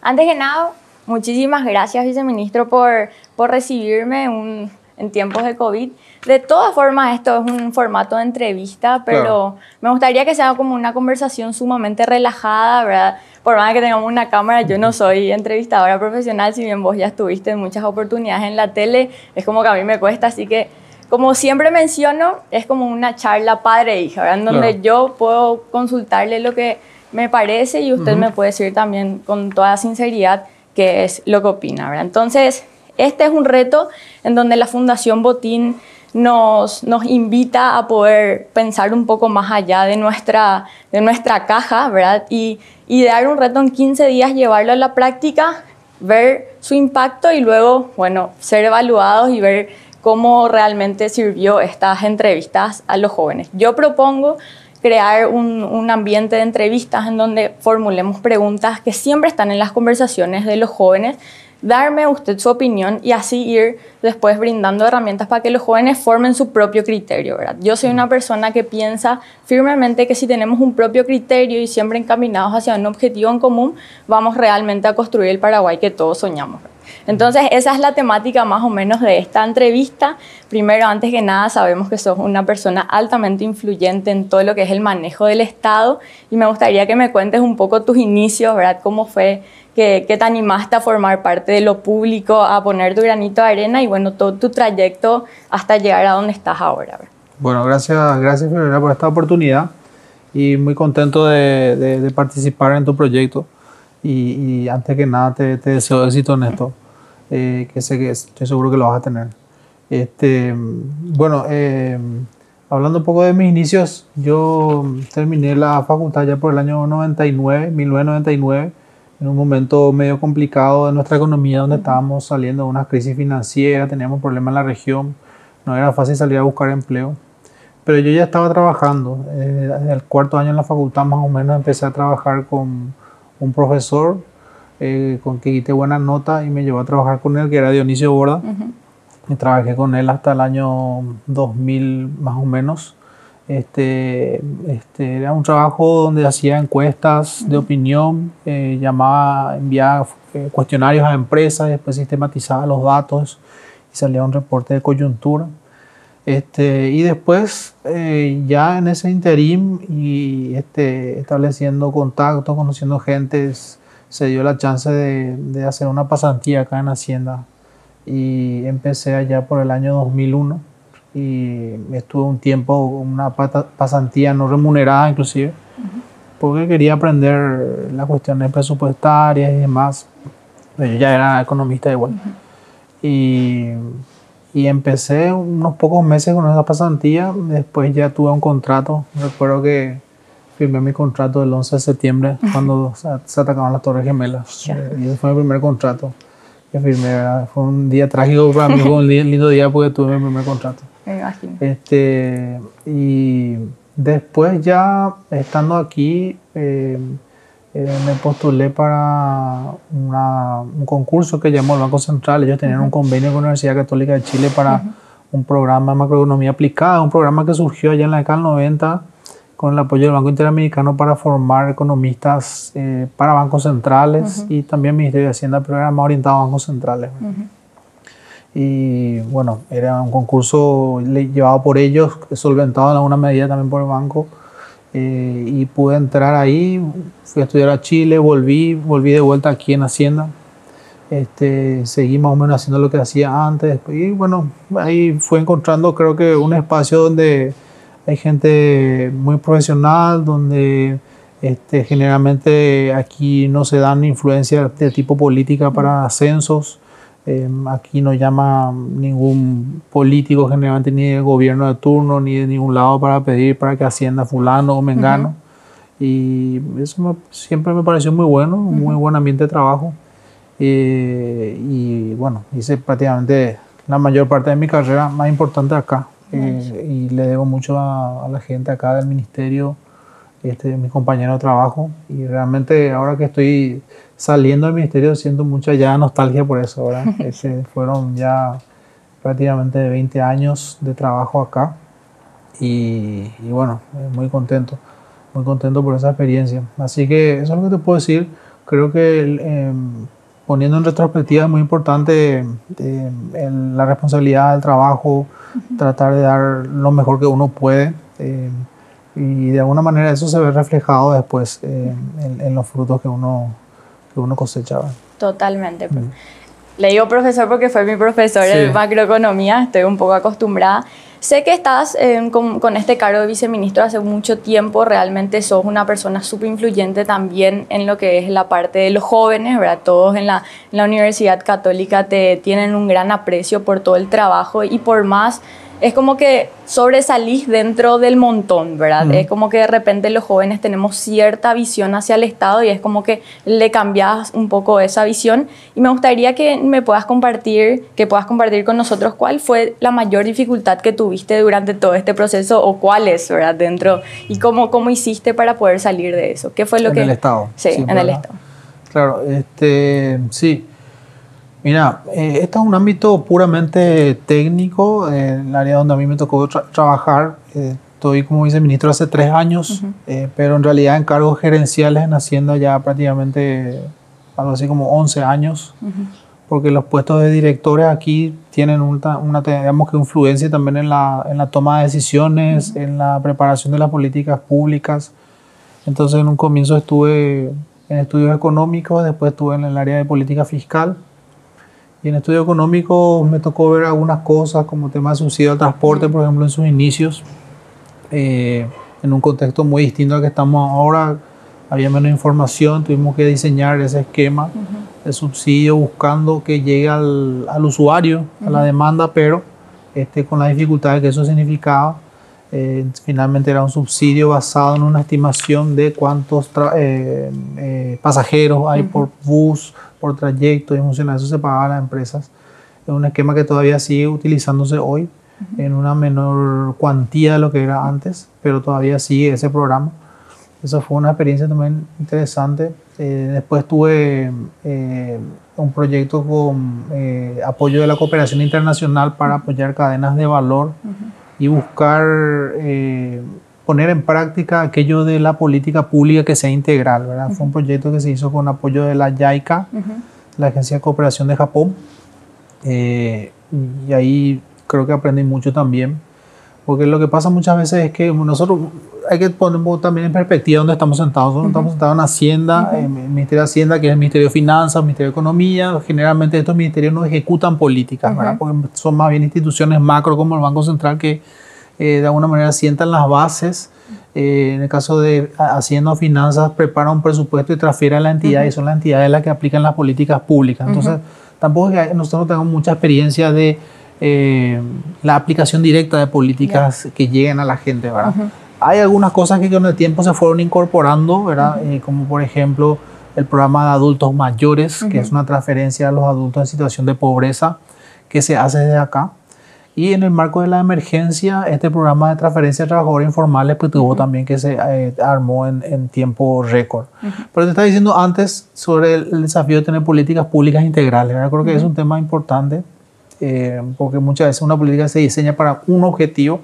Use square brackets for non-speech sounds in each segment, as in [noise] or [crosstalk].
Antes que nada, muchísimas gracias, viceministro, por, por recibirme en tiempos de COVID. De todas formas, esto es un formato de entrevista, pero me gustaría que sea como una conversación sumamente relajada, ¿verdad? Por más que tengamos una cámara, yo no soy entrevistadora profesional, si bien vos ya estuviste en muchas oportunidades en la tele, es como que a mí me cuesta, así que como siempre menciono, es como una charla padre-hija, ¿verdad? En donde yo puedo consultarle lo que me parece y usted me puede decir también con toda sinceridad qué es lo que opina, ¿verdad? Entonces, este es un reto en donde la Fundación Botín nos, nos invita a poder pensar un poco más allá de nuestra, de nuestra caja, ¿verdad? Y, y dar un reto en 15 días, llevarlo a la práctica, ver su impacto y luego, bueno, ser evaluados y ver cómo realmente sirvió estas entrevistas a los jóvenes. Yo propongo crear un, un, ambiente de entrevistas en donde formulemos preguntas que siempre están en las conversaciones de los jóvenes darme usted su opinión y así ir después brindando herramientas para que los jóvenes formen su propio criterio, ¿verdad? Yo soy una persona que piensa firmemente que si tenemos un propio criterio y siempre encaminados hacia un objetivo en común, vamos realmente a construir el Paraguay que todos soñamos. Entonces, esa es la temática más o menos de esta entrevista. Primero, antes que nada, sabemos que sos una persona altamente influyente en todo lo que es el manejo del Estado y me gustaría que me cuentes un poco tus inicios, ¿verdad? ¿Cómo fue que, te animaste a formar parte de lo público, a poner tu granito de arena y bueno, todo tu trayecto hasta llegar a donde estás ahora. Bueno, gracias, gracias por esta oportunidad y muy contento de, participar en tu proyecto y, antes que nada te, deseo éxito en esto, eh, que sé que estoy seguro que lo vas a tener. Este, bueno, eh, hablando un poco de mis inicios, yo terminé la facultad ya por el año 99, 1999 en un momento medio complicado de nuestra economía, donde estábamos saliendo de una crisis financiera, teníamos problemas en la región, no era fácil salir a buscar empleo. Pero yo ya estaba trabajando, eh, en el cuarto año en la facultad más o menos empecé a trabajar con un profesor eh, con que quité buena nota y me llevó a trabajar con él, que era Dionisio Borda. Y trabajé con él hasta el año 2000 más o menos. Este, este, era un trabajo donde hacía encuestas de opinión, eh, llamaba, enviaba eh, cuestionarios a empresas, después sistematizaba los datos y salía un reporte de coyuntura. Este, y después, eh, ya en ese interim y este, estableciendo contactos, conociendo gente, se dio la chance de, de hacer una pasantía acá en Hacienda. Y empecé allá por el año 2001 y estuve un tiempo, una pasantía no remunerada inclusive, porque quería aprender las cuestiones presupuestarias y demás. Yo ya era economista igual. y, y, empecé unos pocos meses con esa pasantía, después ya tuve un contrato, recuerdo que firmé mi contrato el 11 de septiembre [laughs] cuando se, atacaban las Torres Gemelas. Y ese fue mi primer contrato que firmé. Fue un día trágico para mí, fue un lindo día porque tuve mi primer contrato. [laughs] Me imagino. Este, y después ya estando aquí, eh, eh, me postulé para un concurso que llamó el Banco Central. Ellos tenían un convenio con la Universidad Católica de Chile para un programa de macroeconomía aplicada, un programa que surgió allá en la década del 90 con el apoyo del Banco Interamericano para formar economistas eh, para bancos centrales y también Ministerio de Hacienda, pero era más orientado a bancos centrales. Y bueno, era un concurso llevado por ellos, solventado en alguna medida también por el banco. Eh, y pude entrar ahí, fui a estudiar a Chile, volví, volví de vuelta aquí en Hacienda. Este, seguí más o menos haciendo lo que hacía antes. Y bueno, ahí fui encontrando creo que un espacio donde hay gente muy profesional, donde este, generalmente aquí no se dan influencias de tipo política para ascensos. Em, aquí no llama ningún político generalmente ni de gobierno de turno ni de ningún lado para pedir para que ascienda fulano o mengano. Y eso siempre me pareció muy bueno, un muy buen ambiente de trabajo. Eh, y bueno, hice prácticamente la mayor parte de mi carrera más importante acá. Eh, y le debo mucho a, la gente acá del ministerio, este, mis compañeros de trabajo. Y realmente ahora que estoy saliendo del ministerio siento mucha ya nostalgia por eso, ¿verdad? [laughs] Ese, fueron ya prácticamente 20 años de trabajo acá y, y, bueno, muy contento, muy contento por esa experiencia. Así que eso es lo que te puedo decir. creo que em, poniendo en retrospectiva es muy importante em, la responsabilidad del trabajo, tratar de dar lo mejor que uno puede. Em, y de alguna manera eso se ve reflejado después en, los frutos que uno, que uno cosecha. Totalmente. Mm. Le digo profesor porque fue mi profesor de macroeconomía, estoy un poco acostumbrada. Sé que estás eh, con, este cargo de viceministro hace mucho tiempo, realmente sos una persona súper influyente también en lo que es la parte de los jóvenes, ¿verdad? Todos en la, en la Universidad Católica te tienen un gran aprecio por todo el trabajo y por más es como que sobresalís dentro del montón, ¿verdad? Es como que de repente los jóvenes tenemos cierta visión hacia el Estado y es como que le cambias un poco esa visión. Y me gustaría que me puedas compartir, que puedas compartir con nosotros cuál fue la mayor dificultad que tuviste durante todo este proceso o cuál es, ¿verdad? Dentro y cómo, cómo hiciste para poder salir de eso. ¿Qué fue lo en que... En el Estado. Sí, en el Estado. Claro, este, sí. Mira, eh, este es un ámbito puramente técnico, en el área donde a mí me tocó trabajar. Eh, estoy como viceministro hace tres años, eh, pero en realidad en cargos gerenciales en Hacienda ya prácticamente algo así como 11 años, porque los puestos de directores aquí tienen una, una digamos que influencia también en la, en la toma de decisiones, en la preparación de las políticas públicas. Entonces en un comienzo estuve en estudios económicos, después estuve en el área de política fiscal y en estudio económico me tocó ver algunas cosas como tema de subsidio al transporte, por ejemplo, en sus inicios, eh, en un contexto muy distinto al que estamos ahora. Había menos información, tuvimos que diseñar ese esquema de subsidio buscando que llegue al, al usuario, a la demanda, pero este, con la dificultad que eso significaba. Eh, finalmente era un subsidio basado en una estimación de cuántos eh, pasajeros hay por bus, por trayecto y función eso se pagaba a las empresas. Es un esquema que todavía sigue utilizándose hoy en una menor cuantía de lo que era antes, pero todavía sigue ese programa. Eso fue una experiencia también interesante. Eh, después tuve eh, un proyecto con eh, apoyo de la cooperación internacional para apoyar cadenas de valor y buscar poner en práctica aquello de la política pública que sea integral. ¿verdad? Fue un proyecto que se hizo con apoyo de la JICA, la Agencia de Cooperación de Japón. Eh, y ahí creo que aprendí mucho también. Porque lo que pasa muchas veces es que nosotros hay que poner también en perspectiva dónde estamos sentados. Nosotros estamos sentados en Hacienda, en el Ministerio de Hacienda, que es el Ministerio de Finanzas, el Ministerio de Economía. Generalmente estos ministerios no ejecutan políticas, ¿verdad? porque son más bien instituciones macro como el Banco Central que eh, de alguna manera sientan las bases. Eh, en el caso de Hacienda o Finanzas, prepara un presupuesto y transfiere a la entidad y son las entidades las que aplican las políticas públicas. Entonces, tampoco es que nosotros no tengamos mucha experiencia de eh, la aplicación directa de políticas que lleguen a la gente, ¿verdad? Hay algunas cosas que con el tiempo se fueron incorporando, ¿verdad? como por ejemplo el programa de adultos mayores, que es una transferencia a los adultos en situación de pobreza que se hace desde acá. Y en el marco de la emergencia, este programa de transferencia de trabajadores informales pues, tuvo también que se eh, armó en, en, tiempo récord. Pero te estaba diciendo antes sobre el, desafío de tener políticas públicas integrales. Yo creo que es un tema importante eh, porque muchas veces una política se diseña para un objetivo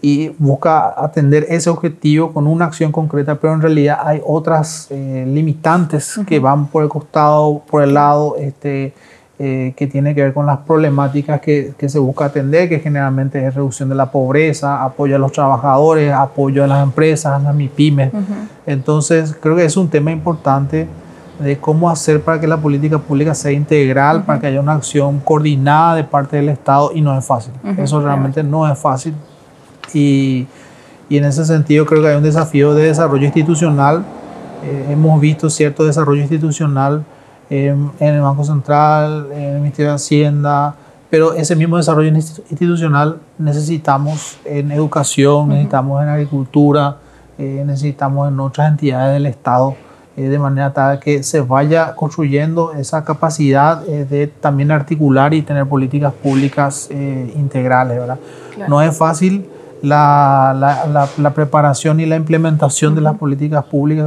y busca atender ese objetivo con una acción concreta, pero en realidad hay otras eh, limitantes que van por el costado, por el lado. Este, eh, que tiene que ver con las problemáticas que, que, se busca atender, que generalmente es reducción de la pobreza, apoyo a los trabajadores, apoyo a las empresas, a las MIPIMES. Entonces, creo que es un tema importante de cómo hacer para que la política pública sea integral, para que haya una acción coordinada de parte del Estado y no es fácil. Eso realmente no es fácil. Y, y, en ese sentido creo que hay un desafío de desarrollo institucional. Eh, hemos visto cierto desarrollo institucional en el Banco Central, en el Ministerio de Hacienda, pero ese mismo desarrollo institucional necesitamos en educación, necesitamos en agricultura, eh, necesitamos en otras entidades del Estado, eh, de manera tal que se vaya construyendo esa capacidad eh, de también articular y tener políticas públicas integrales. ¿verdad? No es fácil la, la, la, preparación y la implementación de las políticas públicas,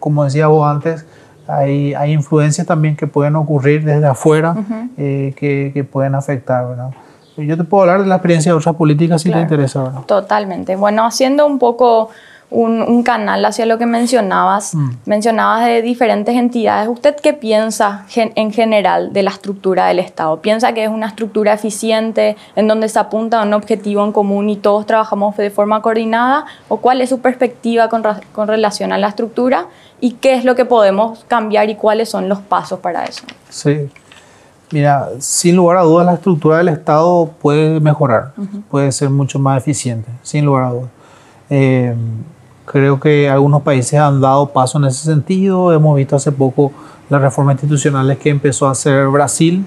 como decía vos antes, hay, hay influencias también que pueden ocurrir desde afuera eh, que, que, pueden afectar, ¿verdad? Yo te puedo hablar de la experiencia de otras políticas si te interesa, ¿verdad? Totalmente. Bueno, haciendo un poco un, canal hacia lo que mencionabas. Mm. Mencionabas de diferentes entidades. ¿Usted qué piensa en general de la estructura del Estado? ¿Piensa que es una estructura eficiente en donde se apunta a un objetivo en común y todos trabajamos de forma coordinada? ¿O cuál es su perspectiva con, con relación a la estructura? ¿Y qué es lo que podemos cambiar y cuáles son los pasos para eso? Sí. Mira, sin lugar a dudas la estructura del Estado puede mejorar, puede ser mucho más eficiente, sin lugar a dudas. Eh, Creo que algunos países han dado paso en ese sentido. Hemos visto hace poco las reformas institucionales que empezó a hacer Brasil,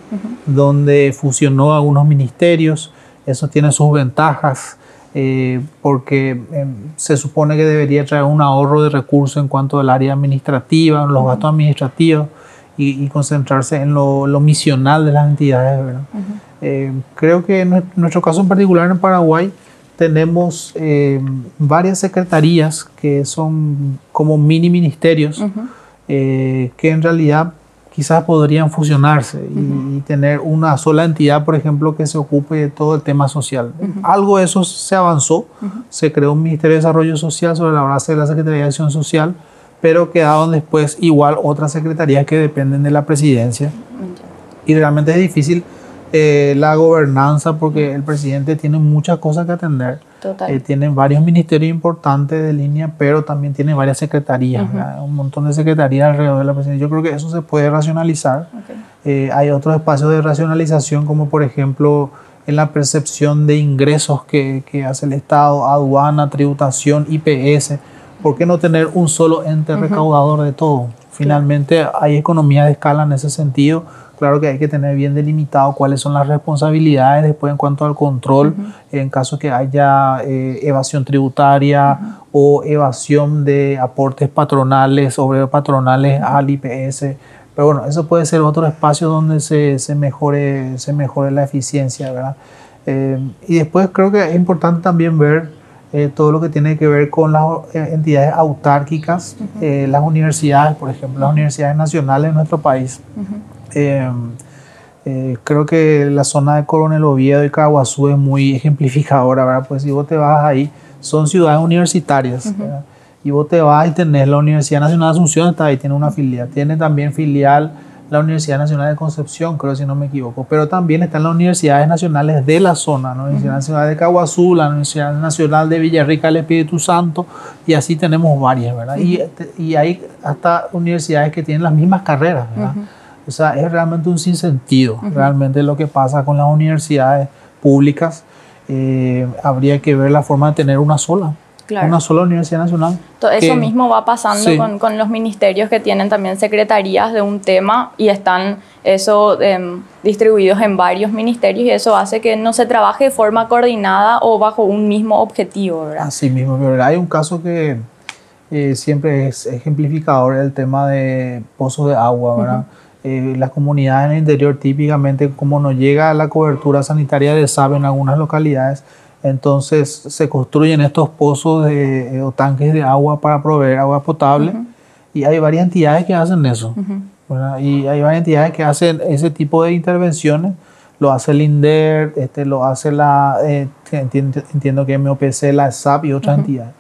donde fusionó algunos ministerios. Eso tiene sus ventajas eh, porque em, se supone que debería traer un ahorro de recursos en cuanto al área administrativa, los gastos administrativos y, concentrarse en lo, misional de las entidades. Eh, creo que en nuestro caso en particular en Paraguay, tenemos eh, varias secretarías que son como mini ministerios eh, que en realidad quizás podrían fusionarse y, tener una sola entidad, por ejemplo, que se ocupe de todo el tema social. Algo de eso se avanzó, se creó un Ministerio de Desarrollo Social sobre la base de la Secretaría de Acción Social, pero quedaron después igual otras secretarías que dependen de la presidencia. Y realmente es difícil eh, la gobernanza, porque el presidente tiene muchas cosas que atender. Total. Eh, tiene varios ministerios importantes de línea, pero también tiene varias secretarías, un montón de secretarías alrededor de la presidencia. Yo creo que eso se puede racionalizar. Eh, hay otros espacios de racionalización, como por ejemplo en la percepción de ingresos que, que hace el Estado, aduana, tributación, IPS. ¿Por qué no tener un solo ente recaudador de todo? Finalmente hay economía de escala en ese sentido Claro que hay que tener bien delimitado cuáles son las responsabilidades después en cuanto al control, en caso que haya eh, evasión tributaria o evasión de aportes patronales, sobre patronales al IPS. Pero bueno, eso puede ser otro espacio donde se, se mejore, se mejore la eficiencia, ¿verdad? Eh, y después creo que es importante también ver eh, todo lo que tiene que ver con las entidades autárquicas, las universidades, por ejemplo, las universidades nacionales de nuestro país. Eh, creo que la zona de Coronel Oviedo y Caguazú es muy ejemplificadora, ¿verdad? Pues si vos te vas ahí, son ciudades universitarias, Y vos te vas y tenés la Universidad Nacional de Asunción, está ahí, tiene una filial. Tiene también filial la Universidad Nacional de Concepción, creo si no me equivoco. Pero también están las universidades nacionales de la zona, la Universidad Nacional de Caguazú, la Universidad Nacional de Villarrica del Espíritu Santo, y así tenemos varias, ¿verdad? y, y, hay hasta universidades que tienen las mismas carreras, ¿verdad? O sea, es realmente un sinsentido, realmente lo que pasa con las universidades públicas. Eh, habría que ver la forma de tener una sola, una sola universidad nacional. Todo eso mismo va pasando con, con, los ministerios que tienen también secretarías de un tema y están eso em, distribuidos en varios ministerios y eso hace que no se trabaje de forma coordinada o bajo un mismo objetivo. ¿verdad? Así mismo, pero hay un caso que eh, siempre es ejemplificador, el tema de pozos de agua, ¿verdad? Eh, las comunidades en el interior típicamente como no llega la cobertura sanitaria de SAB en algunas localidades, entonces se construyen estos pozos de, eh, o tanques de agua para proveer agua potable y hay varias entidades que hacen eso. Y hay varias entidades que hacen ese tipo de intervenciones. Lo hace el INDER, este, lo hace la, eh, entiendo, que MOPC, la SAP y otras entidades.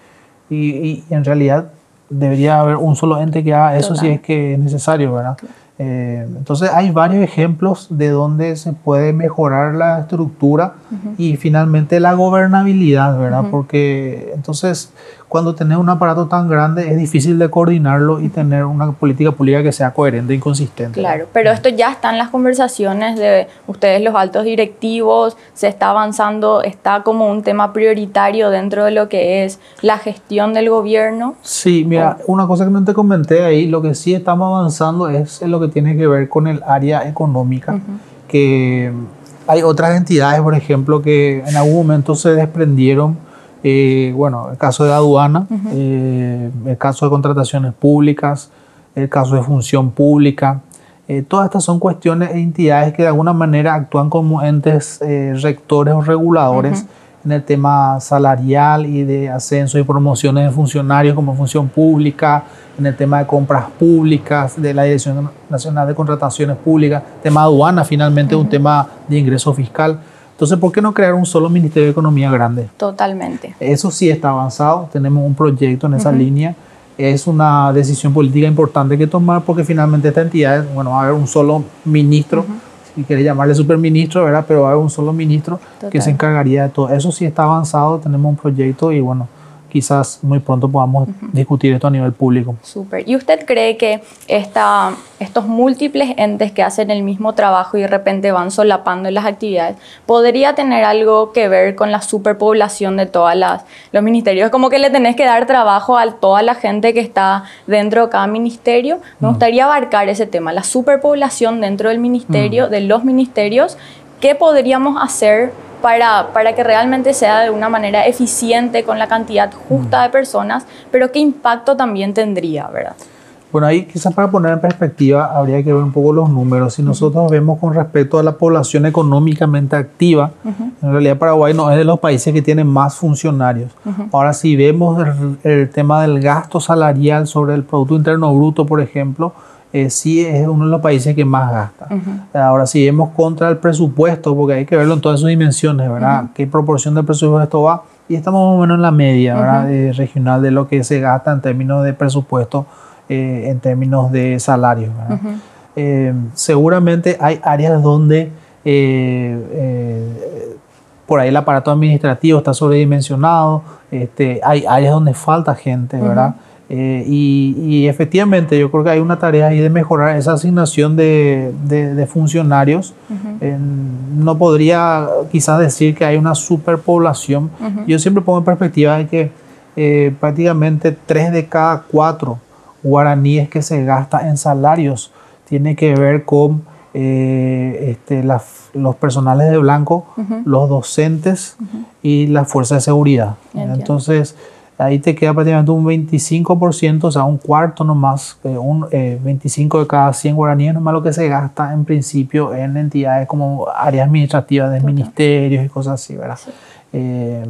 Y, y, en realidad debería haber un solo ente que haga eso si es que es necesario, ¿verdad? Eh, entonces hay varios ejemplos de donde se puede mejorar la estructura y finalmente la gobernabilidad, ¿verdad? Porque entonces cuando tenés un aparato tan grande es difícil de coordinarlo y tener una política pública que sea coherente y consistente. Claro, pero esto ya está en las conversaciones de ustedes los altos directivos, se está avanzando, está como un tema prioritario dentro de lo que es la gestión del gobierno. Sí, mira, una cosa que no te comenté ahí, lo que sí estamos avanzando es en lo que tiene que ver con el área económica, que hay otras entidades, por ejemplo, que en algún momento se desprendieron eh, bueno, el caso de aduana, eh, el caso de contrataciones públicas, el caso de función pública. Eh, todas estas son cuestiones e entidades que de alguna manera actúan como entes rectores o reguladores en el tema salarial y de ascenso y promociones de funcionarios como función pública, en el tema de compras públicas, de la Dirección Nacional de Contrataciones Públicas, tema aduana finalmente un tema de ingreso fiscal. Entonces, ¿por qué no crear un solo Ministerio de Economía grande? Totalmente. Eso sí está avanzado, tenemos un proyecto en esa línea. Es una decisión política importante que tomar porque finalmente esta entidad, bueno, va a haber un solo ministro, si quiere llamarle superministro, ¿verdad? Pero va a haber un solo ministro que se encargaría de todo. Eso sí está avanzado, tenemos un proyecto y bueno, quizás muy pronto podamos discutir esto a nivel público. Súper. ¿Y usted cree que esta, estos múltiples entes que hacen el mismo trabajo y de repente van solapando las actividades, podría tener algo que ver con la superpoblación de todos los ministerios? Como que le tenés que dar trabajo a toda la gente que está dentro de cada ministerio. Me mm. gustaría abarcar ese tema, la superpoblación dentro del ministerio, mm. de los ministerios. ¿Qué podríamos hacer para, para que realmente sea de una manera eficiente con la cantidad justa de personas, pero qué impacto también tendría, ¿verdad? Bueno, ahí quizás para poner en perspectiva habría que ver un poco los números. Si nosotros vemos con respecto a la población económicamente activa, en realidad Paraguay no es de los países que tienen más funcionarios. Ahora, si vemos el, tema del gasto salarial sobre el Producto Interno Bruto, por ejemplo, eh, sí es uno de los países que más gasta. Ahora, si vemos contra el presupuesto, porque hay que verlo en todas sus dimensiones, ¿verdad? ¿Qué proporción del presupuesto va? Y estamos más o menos en la media, ¿verdad? Eh, regional de lo que se gasta en términos de presupuesto, eh, en términos de salario, seguramente hay áreas donde por ahí el aparato administrativo está sobredimensionado, este, hay áreas donde falta gente, ¿verdad? Eh, y, efectivamente yo creo que hay una tarea ahí de mejorar esa asignación de, de, funcionarios. no podría quizás decir que hay una superpoblación. Yo siempre pongo en perspectiva de que eh, prácticamente tres de cada cuatro guaraníes que se gasta en salarios tiene que ver con eh, este, los personales de blanco, los docentes y la fuerza de seguridad. Entonces, ahí te queda prácticamente un 25%, o sea, un cuarto nomás, eh, un 25 eh, de cada 100 guaraníes nomás lo que se gasta en principio en entidades como áreas administrativas de ministerios y cosas así, ¿verdad? Eh,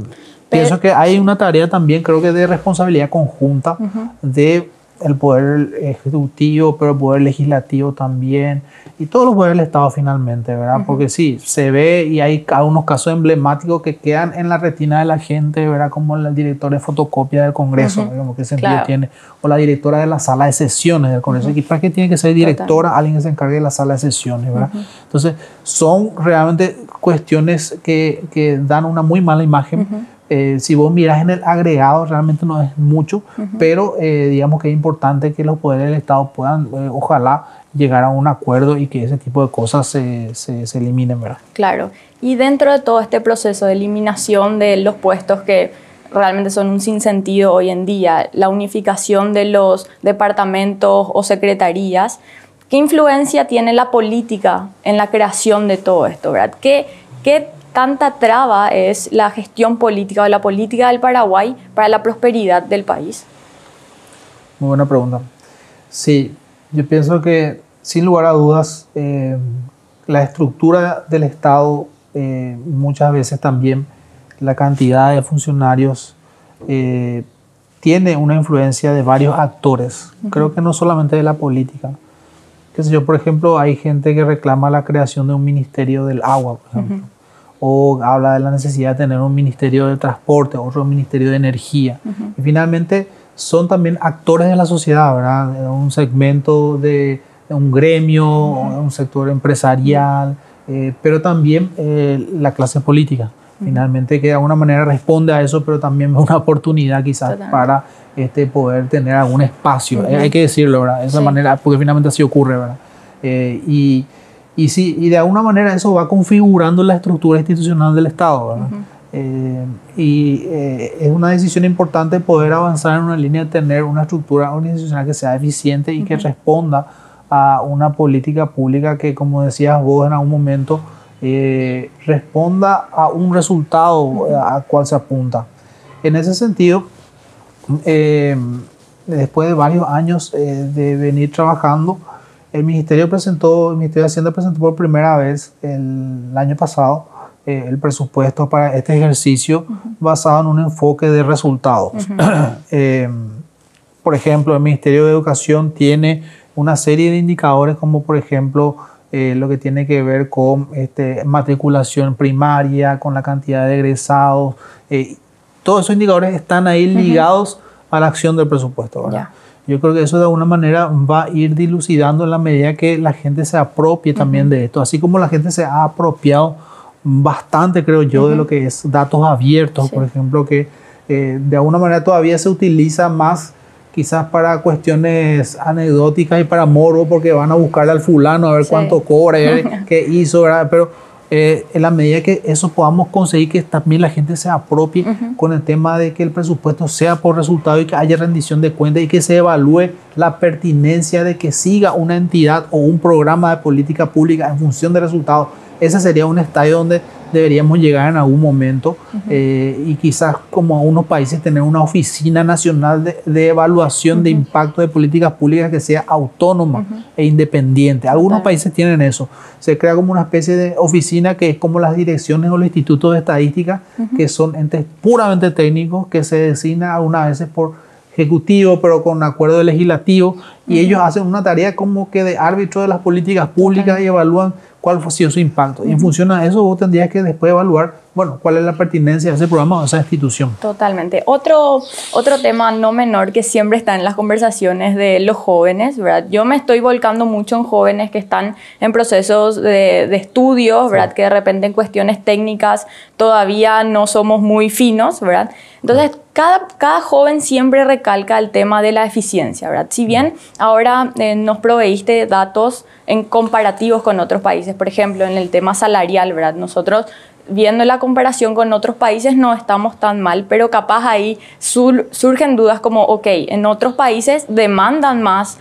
pienso que hay una tarea también, creo que de responsabilidad conjunta de el poder ejecutivo, pero el poder legislativo también, y todos los poderes del Estado finalmente, ¿verdad? Porque sí, se ve y hay algunos casos emblemáticos que quedan en la retina de la gente, ¿verdad? Como el director de fotocopia del Congreso, como qué sentido tiene, o la directora de la sala de sesiones del Congreso. ¿Y para qué tiene que ser directora alguien que se encargue de la sala de sesiones, ¿verdad? Entonces, son realmente cuestiones que, que dan una muy mala imagen eh, si vos miras en el agregado, realmente no es mucho, pero eh, digamos que es importante que los poderes del Estado puedan, eh, ojalá, llegar a un acuerdo y que ese tipo de cosas se, se, se, eliminen, ¿verdad? Claro. Y dentro de todo este proceso de eliminación de los puestos que realmente son un sinsentido hoy en día, la unificación de los departamentos o secretarías, ¿qué influencia tiene la política en la creación de todo esto, ¿verdad? ¿Qué, qué tanta traba es la gestión política o la política del Paraguay para la prosperidad del país? Muy buena pregunta. Sí, yo pienso que sin lugar a dudas eh, la estructura del Estado eh, muchas veces también la cantidad de funcionarios eh, tiene una influencia de varios actores. Creo que no solamente de la política. Que sé yo, por ejemplo, hay gente que reclama la creación de un ministerio del agua, por ejemplo o habla de la necesidad de tener un ministerio de transporte, otro ministerio de energía. Y finalmente son también actores de la sociedad, ¿verdad? Un segmento de, un gremio, un sector empresarial, eh, pero también eh, la clase política. Finalmente que de alguna manera responde a eso, pero también es una oportunidad quizás para este, poder tener algún espacio. hay que decirlo, ¿verdad? De esa manera, porque finalmente así ocurre, ¿verdad? Eh, y y, sí, y de alguna manera eso va configurando la estructura institucional del Estado. Eh, y eh, es una decisión importante poder avanzar en una línea de tener una estructura organizacional que sea eficiente y que responda a una política pública que, como decías vos en algún momento, eh, responda a un resultado al cual se apunta. En ese sentido, después de varios años de venir trabajando, el Ministerio presentó, el Ministerio de Hacienda presentó por primera vez el, año pasado eh, el presupuesto para este ejercicio basado en un enfoque de resultados. [clears throat] Eh, por ejemplo, el Ministerio de Educación tiene una serie de indicadores como por ejemplo eh, lo que tiene que ver con este, matriculación primaria, con la cantidad de egresados. Todos esos indicadores están ahí ligados a la acción del presupuesto. Yo creo que eso de alguna manera va a ir dilucidando en la medida que la gente se apropie también de esto, así como la gente se ha apropiado bastante, creo yo, de lo que es datos abiertos, por ejemplo, que eh, de alguna manera todavía se utiliza más quizás para cuestiones anecdóticas y para morbo, porque van a buscar al fulano a ver cuánto cobra, [laughs] qué hizo, ¿verdad? Pero eh, en la medida que eso podamos conseguir que también la gente se apropie con el tema de que el presupuesto sea por resultado y que haya rendición de cuentas y que se evalúe la pertinencia de que siga una entidad o un programa de política pública en función de resultados. Ese sería un estadio donde deberíamos llegar en algún momento eh, y quizás como algunos países tener una oficina nacional de, evaluación de impacto de políticas públicas que sea autónoma e independiente. Algunos países tienen eso. Se crea como una especie de oficina que es como las direcciones o los institutos de estadística, que son entes puramente técnicos que se designan algunas veces por ejecutivo, pero con acuerdo legislativo, y ellos hacen una tarea como que de árbitro de las políticas públicas y evalúan cuál fue su impacto. Y en función a eso vos tendrías que después evaluar, bueno, cuál es la pertinencia de ese programa o de esa institución. Totalmente. Otro, otro tema no menor que siempre está en las conversaciones de los jóvenes, ¿verdad? Yo me estoy volcando mucho en jóvenes que están en procesos de, de estudio, ¿verdad? Que de repente en cuestiones técnicas todavía no somos muy finos, ¿verdad? Entonces, cada, cada joven siempre recalca el tema de la eficiencia, ¿verdad? Si bien ahora eh, nos proveíste datos en comparativos con otros países, por ejemplo, en el tema salarial, ¿verdad? Nosotros viendo la comparación con otros países no estamos tan mal, pero capaz ahí surgen dudas como, ok, en otros países demandan más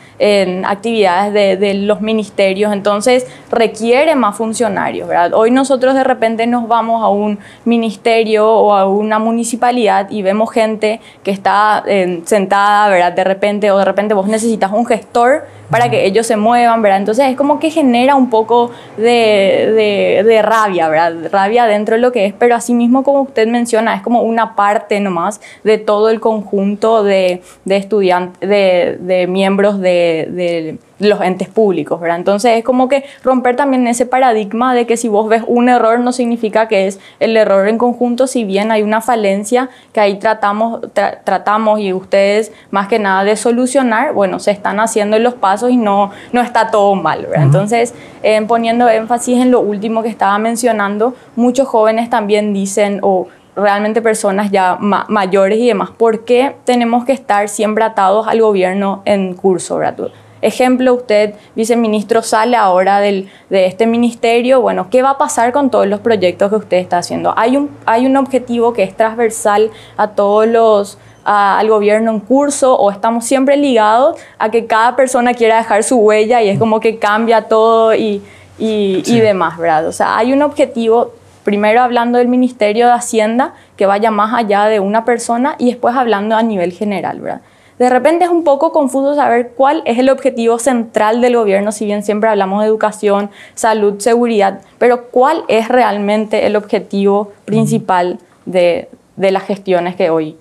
actividades de, de, los ministerios, entonces requiere más funcionarios, ¿verdad? Hoy nosotros de repente nos vamos a un ministerio o a una municipalidad y vemos gente que está eh, sentada, ¿verdad? De repente, o de repente vos necesitas un gestor para que ellos se muevan, ¿verdad? Entonces es como que genera un poco de, de, rabia, ¿verdad? Rabia dentro de lo que es, pero asimismo como usted menciona, es como una parte nomás de todo el conjunto de, de estudiantes, de, de miembros de los entes públicos, ¿verdad? Entonces es como que romper también ese paradigma de que si vos ves un error no significa que es el error en conjunto, si bien hay una falencia que ahí tratamos, tratamos y ustedes más que nada de solucionar, bueno, se están haciendo los pasos y no, no está todo mal, ¿verdad? Entonces, eh, poniendo énfasis en lo último que estaba mencionando, muchos jóvenes también dicen o realmente personas ya mayores y demás, ¿por qué tenemos que estar siempre atados al gobierno en curso? ¿verdad? Ejemplo, usted, viceministro, sale ahora del, de este ministerio, bueno, ¿qué va a pasar con todos los proyectos que usted está haciendo? Hay un, hay un objetivo que es transversal a todos los al gobierno en curso o estamos siempre ligados a que cada persona quiera dejar su huella y es como que cambia todo y, y, y demás, ¿verdad? O sea, hay un objetivo primero hablando del Ministerio de Hacienda, que vaya más allá de una persona, y después hablando a nivel general, ¿verdad? De repente es un poco confuso saber cuál es el objetivo central del gobierno, si bien siempre hablamos de educación, salud, seguridad, pero cuál es realmente el objetivo principal de, de las gestiones que hoy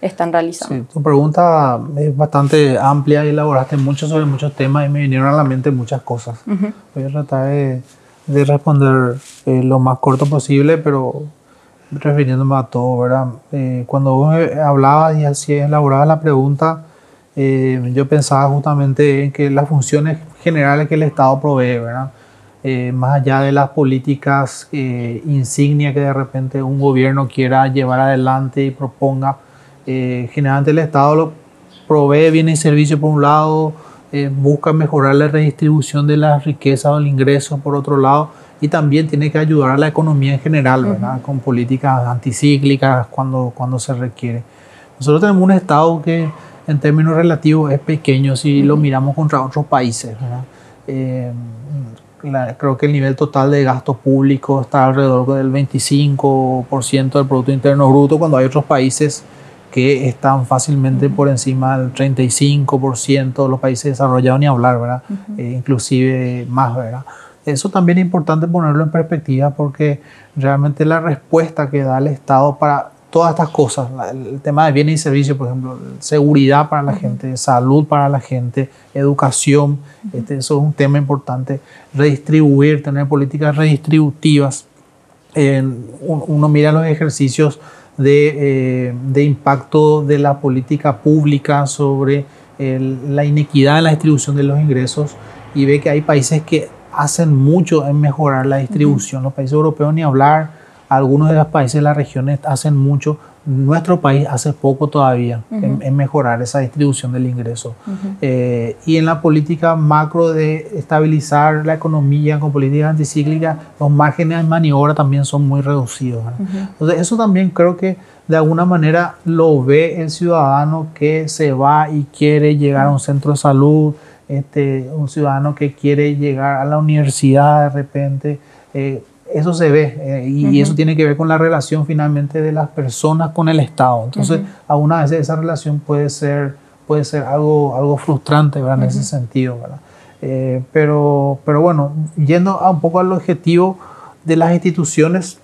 están realizando. Sí, tu pregunta es bastante amplia y elaboraste mucho sobre muchos temas y me vinieron a la mente muchas cosas. Voy a tratar de, de responder eh, lo más corto posible, pero refiriéndome a todo, ¿verdad? Eh, cuando vos hablabas y así elaborabas la pregunta, eh, yo pensaba justamente en que las funciones generales que el Estado provee, ¿verdad? Eh, más allá de las políticas insignia que de repente un gobierno quiera llevar adelante y proponga, generalmente el Estado lo provee bienes y servicios por un lado, busca mejorar la redistribución de la riqueza o el ingreso por otro lado, y también tiene que ayudar a la economía en general, ¿verdad? Con políticas anticíclicas cuando, cuando se requiere. Nosotros tenemos un Estado que en términos relativos es pequeño si lo miramos contra otros países, ¿verdad? Eh, creo que el nivel total de gasto público está alrededor del 25% del Producto Interno Bruto, cuando hay otros países que están fácilmente por encima del 35%, los países desarrollados ni hablar, ¿verdad? Eh, inclusive más, ¿verdad? Eso también es importante ponerlo en perspectiva porque realmente la respuesta que da el Estado para todas estas cosas, el tema de bienes y servicios, por ejemplo, seguridad para la gente, salud para la gente, educación, este, eso es un tema importante, redistribuir, tener políticas redistributivas. uno mira los ejercicios de, eh, de, impacto de la política pública sobre la inequidad en la distribución de los ingresos y ve que hay países que hacen mucho en mejorar la distribución. Los países europeos ni hablar, algunos de los países de la región hacen mucho. Nuestro país hace poco todavía en, mejorar esa distribución del ingreso. Eh, y en la política macro de estabilizar la economía con políticas anticíclicas, los márgenes de maniobra también son muy reducidos. Entonces, eso también creo que de alguna manera lo ve el ciudadano que se va y quiere llegar a un centro de salud, este, un ciudadano que quiere llegar a la universidad de repente. Eh, eso se ve eh, y, eso tiene que ver con la relación finalmente de las personas con el Estado. Entonces, a una vez esa relación puede ser, puede ser algo, algo frustrante ¿verdad? en ese sentido. ¿verdad? Eh, pero, pero bueno, yendo a un poco al objetivo de las instituciones,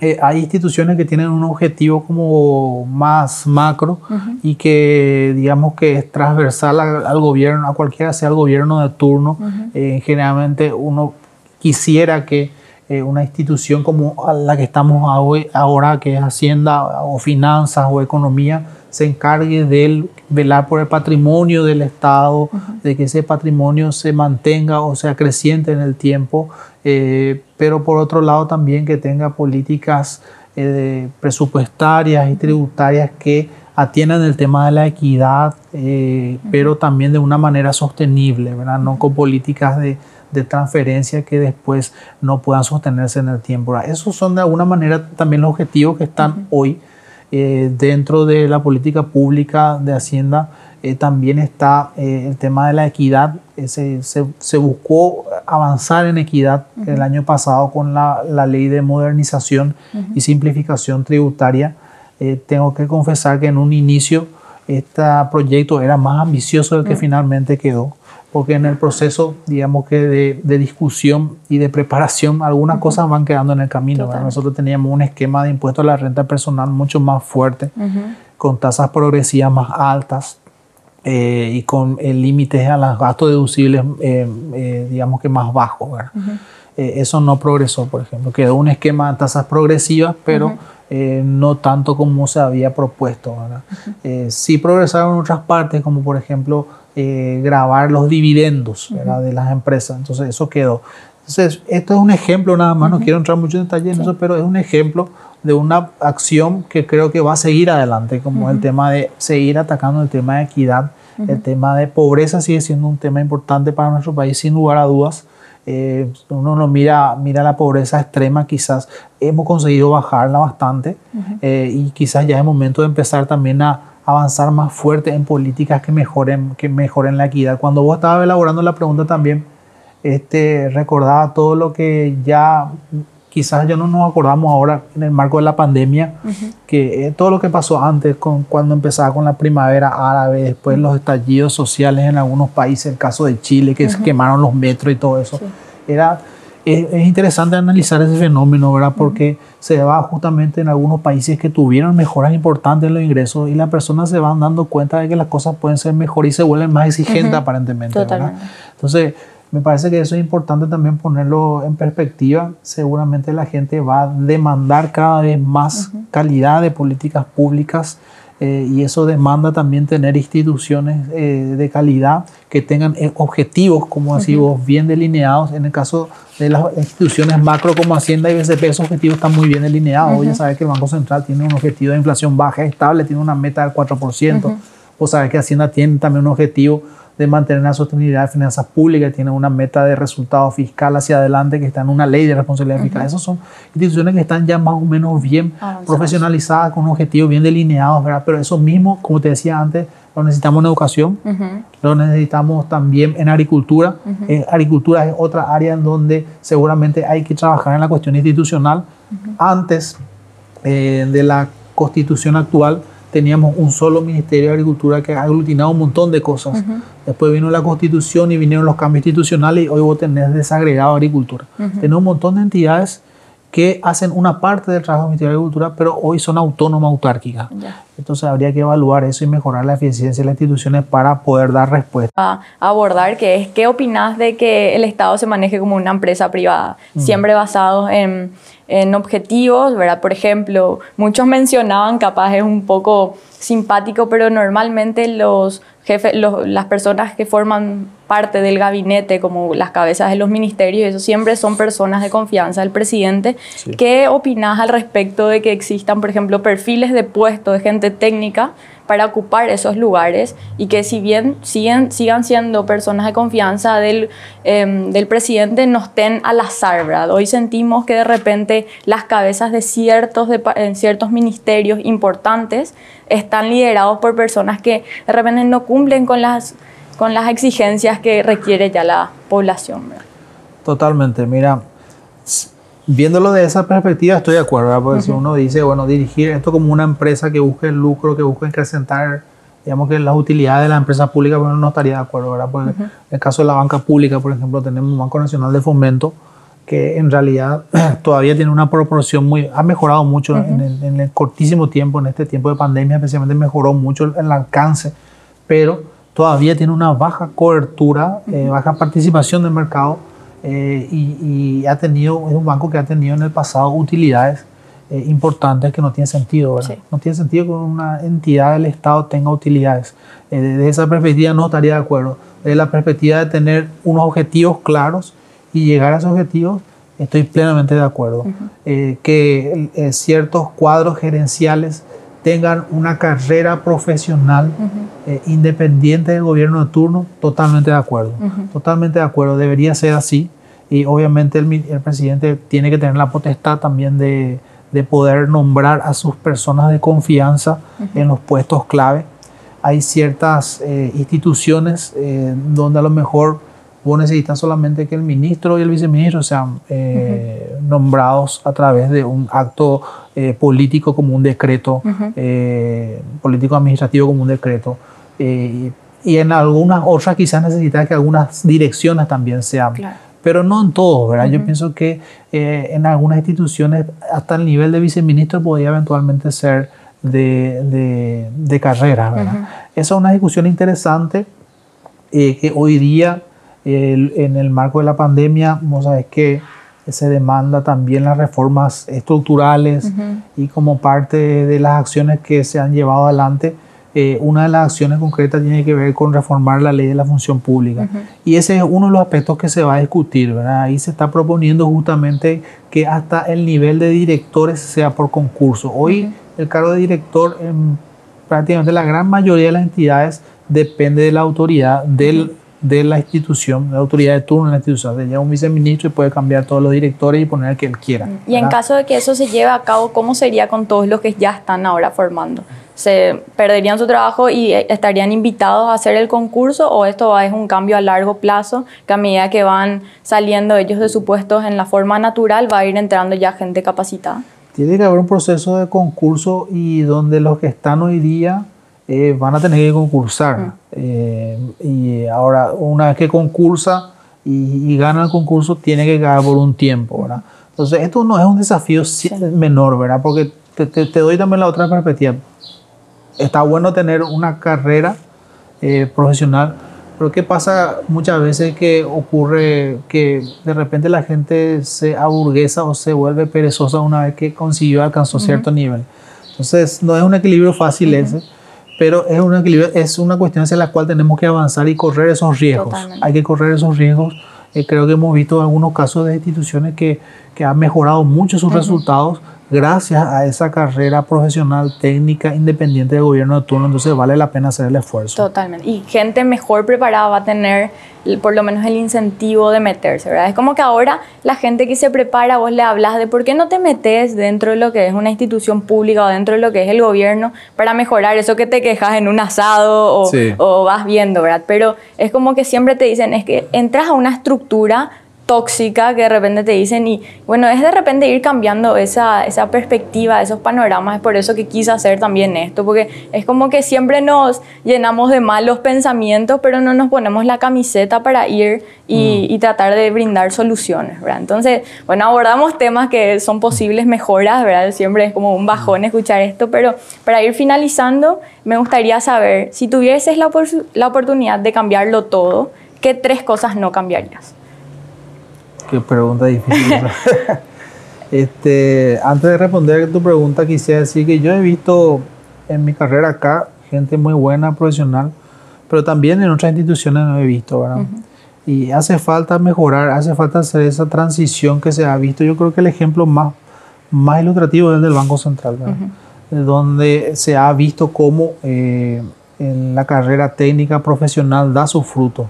eh, hay instituciones que tienen un objetivo como más macro y que digamos que es transversal al, gobierno, a cualquiera sea el gobierno de turno. generalmente uno quisiera que eh, una institución como la que estamos ahora, que es Hacienda o Finanzas o Economía, se encargue de velar por el patrimonio del Estado, de que ese patrimonio se mantenga o sea creciente en el tiempo, eh, pero por otro lado también que tenga políticas eh, presupuestarias y tributarias que atiendan el tema de la equidad, pero también de una manera sostenible, ¿verdad? no con políticas de de transferencia que después no puedan sostenerse en el tiempo. Esos son de alguna manera también los objetivos que están hoy eh, dentro de la política pública de Hacienda. Eh, también está eh, el tema de la equidad. Se, se, buscó avanzar en equidad el año pasado con la, la ley de modernización y simplificación tributaria. tengo que confesar que en un inicio este proyecto era más ambicioso del que finalmente quedó porque en el proceso, digamos que de, discusión y de preparación, algunas cosas van quedando en el camino. Nosotros teníamos un esquema de impuesto a la renta personal mucho más fuerte, con tasas progresivas más altas eh, y con límites a los gastos deducibles, eh, eh, digamos que más bajos. eso no progresó, por ejemplo. Quedó un esquema de tasas progresivas, pero no tanto como se había propuesto. sí progresaron en otras partes, como por ejemplo eh, grabar los dividendos de las empresas. Entonces eso quedó. Entonces esto es un ejemplo nada más, no quiero entrar mucho en detalle en eso, pero es un ejemplo de una acción que creo que va a seguir adelante, como el tema de seguir atacando el tema de equidad, el tema de pobreza sigue siendo un tema importante para nuestro país sin lugar a dudas. Eh, uno no mira, mira la pobreza extrema, quizás hemos conseguido bajarla bastante eh, y quizás ya es momento de empezar también a, avanzar más fuerte en políticas que mejoren, que mejoren la equidad. Cuando vos estabas elaborando la pregunta también, este, recordaba todo lo que ya quizás ya no nos acordamos ahora en el marco de la pandemia, que eh, todo lo que pasó antes, con, cuando empezaba con la primavera árabe, después los estallidos sociales en algunos países, el caso de Chile, que se quemaron los metros y todo eso, era es, interesante analizar ese fenómeno, ¿verdad? Porque se va justamente en algunos países que tuvieron mejoras importantes en los ingresos y las personas se van dando cuenta de que las cosas pueden ser mejor y se vuelven más exigentes aparentemente, ¿verdad? Entonces, me parece que eso es importante también ponerlo en perspectiva. Seguramente la gente va a demandar cada vez más calidad de políticas públicas eh, y eso demanda también tener instituciones eh, de calidad que tengan eh, objetivos, como así vos, bien delineados. En el caso de las instituciones macro como Hacienda y BCP, esos objetivos están muy bien delineados. Uh Ya sabes que el Banco Central tiene un objetivo de inflación baja, estable, tiene una meta del 4%. Vos sabes que Hacienda tiene también un objetivo de mantener la sostenibilidad de finanzas públicas, tiene una meta de resultado fiscal hacia adelante que está en una ley de responsabilidad fiscal. Esas son instituciones que están ya más o menos bien profesionalizadas, con objetivos bien delineados, ¿verdad? Pero eso mismo, como te decía antes, lo necesitamos en educación, lo necesitamos también en agricultura. Eh, agricultura es otra área en donde seguramente hay que trabajar en la cuestión institucional. Antes eh, de la constitución actual, teníamos un solo Ministerio de Agricultura que ha aglutinado un montón de cosas. Después vino la Constitución y vinieron los cambios institucionales y hoy vos tenés desagregado Agricultura. Tenés un montón de entidades que hacen una parte del trabajo del Ministerio de Agricultura, pero hoy son autónomas, autárquicas. Entonces habría que evaluar eso y mejorar la eficiencia de las instituciones para poder dar respuesta. A abordar, que es, ¿qué opinas de que el Estado se maneje como una empresa privada? Mm. Siempre basado en, en, objetivos, ¿verdad? Por ejemplo, muchos mencionaban, capaz es un poco simpático, pero normalmente los jefes, las personas que forman parte del gabinete, como las cabezas de los ministerios, eso siempre son personas de confianza del presidente. ¿Qué opinas al respecto de que existan, por ejemplo, perfiles de puesto de gente técnica para ocupar esos lugares y que si bien siguen, sigan siendo personas de confianza del, em, del presidente, no estén al azar, ¿verdad? Hoy sentimos que de repente las cabezas de ciertos, de, en ciertos ministerios importantes están liderados por personas que de repente no cumplen con las con las exigencias que requiere ya la población. Totalmente, mira, viéndolo de esa perspectiva estoy de acuerdo, porque si uno dice, bueno, dirigir esto como una empresa que busque el lucro, que busque acrecentar, digamos que las utilidades de la empresa pública, bueno, no estaría de acuerdo, ¿verdad? Porque en el caso de la banca pública, por ejemplo, tenemos un Banco Nacional de Fomento, que en realidad [clears throat] todavía tiene una proporción muy, ha mejorado mucho en, el, en, el, cortísimo tiempo, en este tiempo de pandemia especialmente mejoró mucho el, el alcance, pero todavía tiene una baja cobertura, eh, baja participación del mercado eh, y, ha tenido, es un banco que ha tenido en el pasado utilidades eh, importantes que no tiene sentido, ¿verdad? No tiene sentido que una entidad del Estado tenga utilidades. desde esa perspectiva no estaría de acuerdo. Desde la perspectiva de tener unos objetivos claros y llegar a esos objetivos, estoy plenamente de acuerdo. que ciertos cuadros gerenciales tengan una carrera profesional eh, independiente del gobierno de turno, totalmente de acuerdo. Totalmente de acuerdo, debería ser así. Y obviamente el, el presidente tiene que tener la potestad también de, de, poder nombrar a sus personas de confianza en los puestos clave. Hay ciertas eh, instituciones eh, donde a lo mejor vos necesitas solamente que el ministro y el viceministro sean nombrados a través de un acto eh, político como un decreto, eh, político administrativo como un decreto. Eh, y en algunas otras quizás necesitas que algunas direcciones también sean. Pero no en todos, ¿verdad? Yo pienso que en algunas instituciones hasta el nivel de viceministro podría eventualmente ser de, de, de carrera, ¿verdad? Esa es una discusión interesante que hoy día, en el marco de la pandemia, vos sabés que se demanda también las reformas estructurales y como parte de las acciones que se han llevado adelante, eh, una de las acciones concretas tiene que ver con reformar la ley de la función pública. Y ese es uno de los aspectos que se va a discutir. ¿verdad? Ahí se está proponiendo justamente que hasta el nivel de directores sea por concurso. Hoy el cargo de director en prácticamente la gran mayoría de las entidades depende de la autoridad del de la institución, la autoridad de turno en la institución. Se lleva un viceministro y puede cambiar todos los directores y poner el que él quiera. Y en caso de que eso se lleve a cabo, ¿cómo sería con todos los que ya están ahora formando? ¿Se perderían su trabajo y estarían invitados a hacer el concurso o esto es un cambio a largo plazo que a medida que van saliendo ellos de sus puestos en la forma natural va a ir entrando ya gente capacitada? Tiene que haber un proceso de concurso y donde los que están hoy día eh, van a tener que concursar. Eh, y ahora, una vez que concursa y, gana el concurso, tiene que ganar por un tiempo, ¿verdad? Entonces, esto no es un desafío menor, ¿verdad? Porque te, te, doy también la otra perspectiva. Está bueno tener una carrera eh, profesional, pero ¿qué pasa muchas veces que ocurre que de repente la gente se aburguesa o se vuelve perezosa una vez que consiguió, alcanzó cierto nivel? Entonces, no es un equilibrio fácil ese pero es una, es una cuestión hacia la cual tenemos que avanzar y correr esos riesgos. Hay que correr esos riesgos. Eh, creo que hemos visto algunos casos de instituciones que, que han mejorado mucho sus resultados gracias a esa carrera profesional técnica independiente del gobierno de turno, entonces vale la pena hacer el esfuerzo. Totalmente. Y gente mejor preparada va a tener por lo menos el incentivo de meterse, ¿verdad? Es como que ahora la gente que se prepara, vos le hablas de por qué no te metes dentro de lo que es una institución pública o dentro de lo que es el gobierno para mejorar eso que te quejas en un asado o, o vas viendo, ¿verdad? Pero es como que siempre te dicen, es que entras a una estructura tóxica que de repente te dicen y bueno, es de repente ir cambiando esa, esa perspectiva, esos panoramas, es por eso que quise hacer también esto, porque es como que siempre nos llenamos de malos pensamientos, pero no nos ponemos la camiseta para ir y, mm. tratar de brindar soluciones, ¿verdad? Entonces, bueno, abordamos temas que son posibles mejoras, ¿verdad? Siempre es como un bajón escuchar esto, pero para ir finalizando, me gustaría saber, si tuvieses la, la oportunidad de cambiarlo todo, ¿qué tres cosas no cambiarías? Qué pregunta difícil. [laughs] este, antes de responder a tu pregunta, quisiera decir que yo he visto en mi carrera acá gente muy buena, profesional, pero también en otras instituciones no he visto, ¿verdad? Y hace falta mejorar, hace falta hacer esa transición que se ha visto. Yo creo que el ejemplo más, más ilustrativo es el del Banco Central, ¿verdad? donde se ha visto cómo eh, en la carrera técnica profesional da su fruto.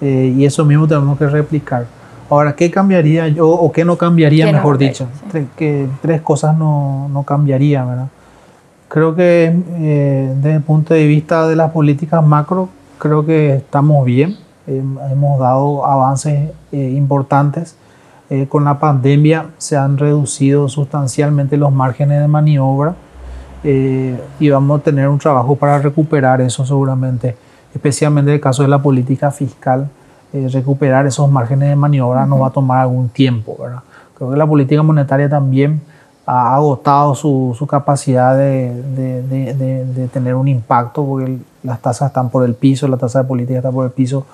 Eh, y eso mismo tenemos que replicar. Ahora, ¿qué cambiaría yo o qué no cambiaría, mejor dicho? Que tres cosas no, no cambiaría, ¿verdad? Creo que eh, desde el punto de vista de las políticas macro, creo que estamos bien. hemos dado avances eh, importantes. Eh, con la pandemia se han reducido sustancialmente los márgenes de maniobra y vamos a tener un trabajo para recuperar eso seguramente, especialmente en el caso de la política fiscal eh, recuperar esos márgenes de maniobra nos va a tomar algún tiempo. ¿verdad? Creo que la política monetaria también ha agotado su, su capacidad de, de, de, tener un impacto porque las tasas están por el piso, la tasa de política está por el piso.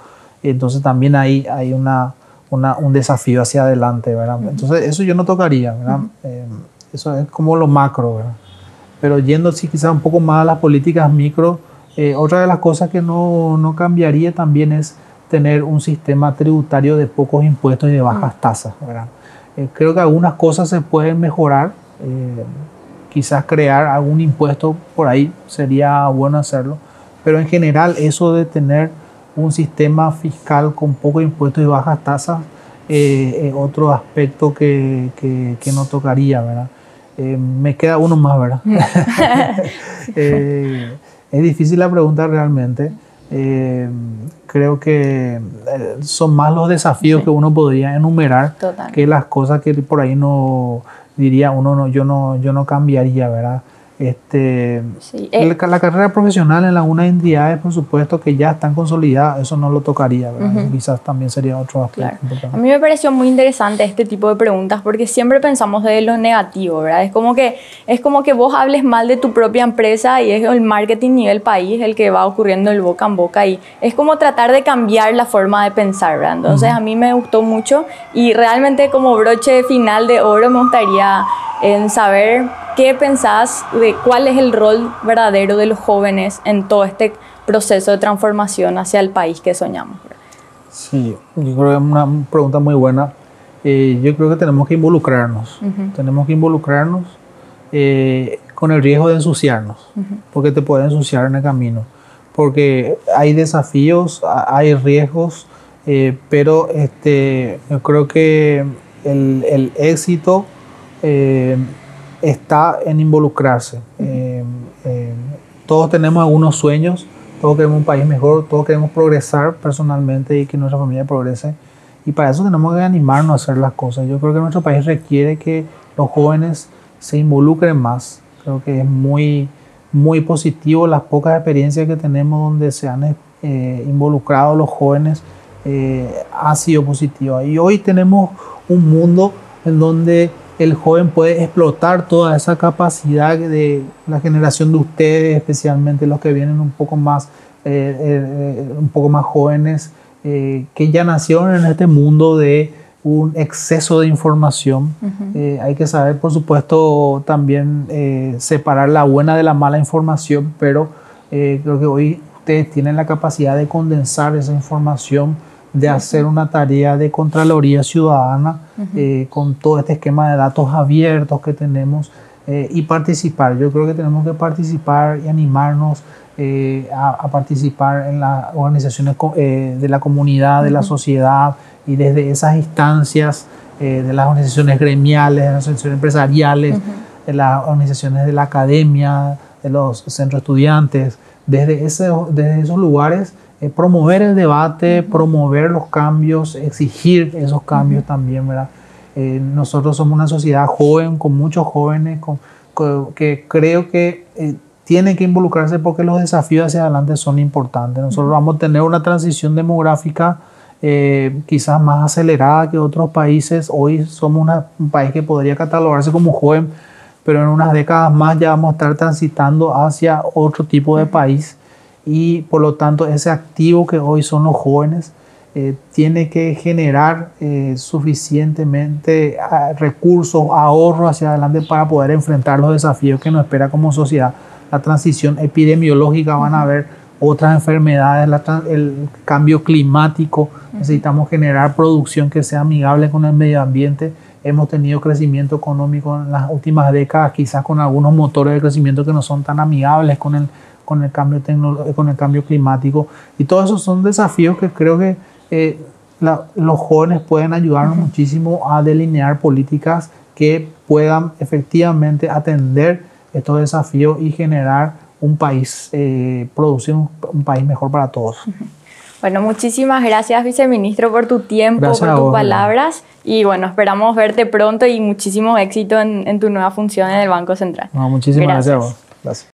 Entonces también ahí hay una, una, un desafío hacia adelante. ¿verdad? Entonces eso yo no tocaría. ¿verdad? Eh, eso es como lo macro. ¿verdad? Pero yendo sí, quizás un poco más a las políticas micro, eh, otra de las cosas que no, no cambiaría también es tener un sistema tributario de pocos impuestos y de bajas mm. tasas. Eh, creo que algunas cosas se pueden mejorar, eh, quizás crear algún impuesto por ahí sería bueno hacerlo, pero en general eso de tener un sistema fiscal con pocos impuestos y bajas tasas eh, es otro aspecto que, que, que no tocaría, ¿verdad? me queda uno más, ¿verdad? Mm. [laughs] es difícil la pregunta realmente. Eh, creo que eh, son más los desafíos que uno podría enumerar que las cosas que por ahí no diría uno no yo no yo no cambiaría verdad este, eh, la, carrera profesional en algunas entidades, por supuesto, que ya están consolidadas, eso no lo tocaría, quizás también sería otro aspecto. A mí me pareció muy interesante este tipo de preguntas porque siempre pensamos de lo negativo, ¿verdad? Es como que, es como que vos hables mal de tu propia empresa y es el marketing nivel país el que va ocurriendo el boca en boca y es como tratar de cambiar la forma de pensar, ¿verdad? Entonces a mí me gustó mucho y realmente como broche final de oro me gustaría en saber qué pensás de cuál es el rol verdadero de los jóvenes en todo este proceso de transformación hacia el país que soñamos. Sí, yo creo que es una pregunta muy buena. Eh, yo creo que tenemos que involucrarnos, tenemos que involucrarnos eh, con el riesgo de ensuciarnos, porque te puede ensuciar en el camino, porque hay desafíos, hay riesgos, eh, pero este, yo creo que el, el éxito eh, está en involucrarse. Eh, eh, todos tenemos algunos sueños, todos queremos un país mejor, todos queremos progresar personalmente y que nuestra familia progrese. Y para eso tenemos que animarnos a hacer las cosas. Yo creo que nuestro país requiere que los jóvenes se involucren más. Creo que es muy, muy positivo las pocas experiencias que tenemos donde se han involucrado los jóvenes. ha sido positivo. Y hoy tenemos un mundo en donde el joven puede explotar toda esa capacidad de la generación de ustedes, especialmente los que vienen un poco más, eh, eh, un poco más jóvenes, eh, que ya nacieron en este mundo de un exceso de información. hay que saber, por supuesto, también separar la buena de la mala información, pero creo que hoy ustedes tienen la capacidad de condensar esa información de hacer una tarea de Contraloría Ciudadana eh, con todo este esquema de datos abiertos que tenemos eh, y participar. Yo creo que tenemos que participar y animarnos eh, a, participar en las organizaciones de la comunidad, de la sociedad y desde esas instancias de las organizaciones gremiales, de las organizaciones empresariales, de las organizaciones de la academia, de los centros estudiantes, desde, ese, desde esos lugares eh, promover el debate, promover los cambios, exigir esos cambios también, ¿verdad? Eh, nosotros somos una sociedad joven, con muchos jóvenes, con, que creo que eh, tienen que involucrarse porque los desafíos hacia adelante son importantes. Nosotros vamos a tener una transición demográfica quizás más acelerada que otros países. Hoy somos un país que podría catalogarse como joven, pero en unas décadas más ya vamos a estar transitando hacia otro tipo de país y por lo tanto ese activo que hoy son los jóvenes eh, tiene que generar eh, suficientemente ah, recursos, ahorro hacia adelante para poder enfrentar los desafíos que nos espera como sociedad. La transición epidemiológica, van a haber otras enfermedades, el cambio climático, necesitamos generar producción que sea amigable con el medio ambiente. Hemos tenido crecimiento económico en las últimas décadas, quizás con algunos motores de crecimiento que no son tan amigables con el con el cambio, con el cambio climático. Y todos esos son desafíos que creo que eh, los jóvenes pueden ayudarnos muchísimo a delinear políticas que puedan efectivamente atender estos desafíos y generar un país, eh, producir un, país mejor para todos. Bueno, muchísimas gracias, viceministro, por tu tiempo, por tus palabras. Y bueno, esperamos verte pronto y muchísimo éxito en, tu nueva función en el Banco Central. muchísimas gracias. gracias.